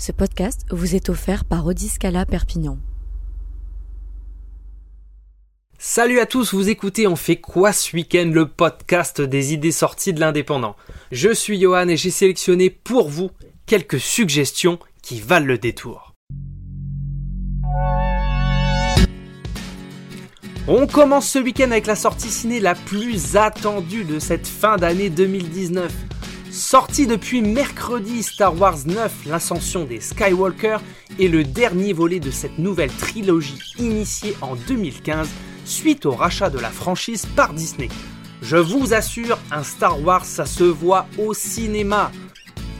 Ce podcast vous est offert par Odiscala Perpignan. Salut à tous, vous écoutez On fait quoi ce week-end, le podcast des idées sorties de l'indépendant. Je suis Johan et j'ai sélectionné pour vous quelques suggestions qui valent le détour. On commence ce week-end avec la sortie ciné la plus attendue de cette fin d'année 2019. Sorti depuis mercredi, Star Wars 9, l'ascension des Skywalker, est le dernier volet de cette nouvelle trilogie initiée en 2015 suite au rachat de la franchise par Disney. Je vous assure, un Star Wars, ça se voit au cinéma.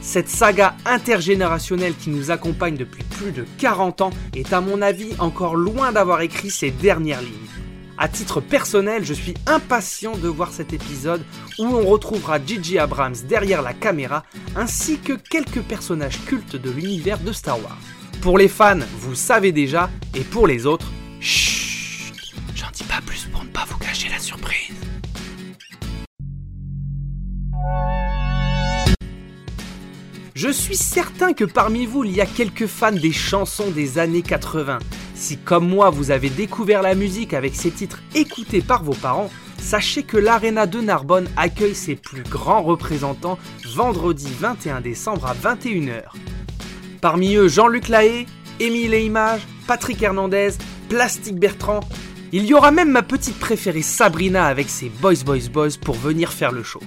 Cette saga intergénérationnelle qui nous accompagne depuis plus de 40 ans est à mon avis encore loin d'avoir écrit ses dernières lignes. À titre personnel, je suis impatient de voir cet épisode où on retrouvera Gigi Abrams derrière la caméra ainsi que quelques personnages cultes de l'univers de Star Wars. Pour les fans, vous savez déjà, et pour les autres, chut, j'en dis pas plus pour ne pas vous cacher la surprise. Je suis certain que parmi vous, il y a quelques fans des chansons des années 80. Si comme moi, vous avez découvert la musique avec ces titres écoutés par vos parents, sachez que l'Arena de Narbonne accueille ses plus grands représentants vendredi 21 décembre à 21h. Parmi eux, Jean-Luc Lahaye, Émile et Patrick Hernandez, Plastique Bertrand. Il y aura même ma petite préférée Sabrina avec ses Boys Boys Boys pour venir faire le show.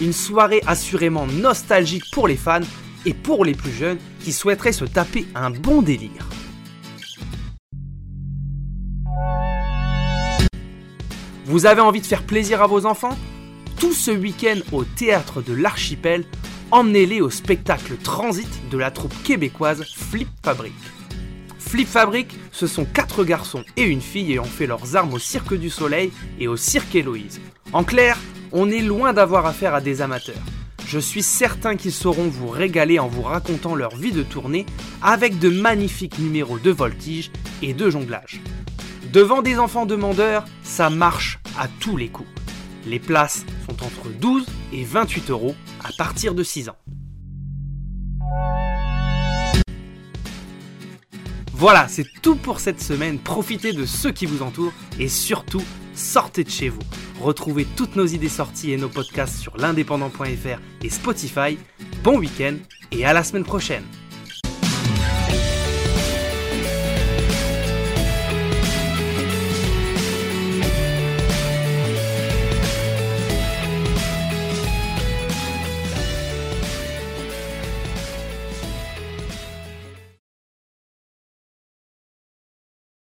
Une soirée assurément nostalgique pour les fans et pour les plus jeunes qui souhaiteraient se taper un bon délire. Vous avez envie de faire plaisir à vos enfants? Tout ce week-end au théâtre de l'Archipel, emmenez-les au spectacle Transit de la troupe québécoise Flip Fabric. Flip Fabric, ce sont quatre garçons et une fille ayant fait leurs armes au Cirque du Soleil et au Cirque Héloïse. En clair, on est loin d'avoir affaire à des amateurs. Je suis certain qu'ils sauront vous régaler en vous racontant leur vie de tournée avec de magnifiques numéros de voltige et de jonglage. Devant des enfants demandeurs, ça marche à tous les coups. Les places sont entre 12 et 28 euros à partir de 6 ans. Voilà, c'est tout pour cette semaine. Profitez de ceux qui vous entourent et surtout, sortez de chez vous. Retrouvez toutes nos idées sorties et nos podcasts sur l'indépendant.fr et Spotify. Bon week-end et à la semaine prochaine.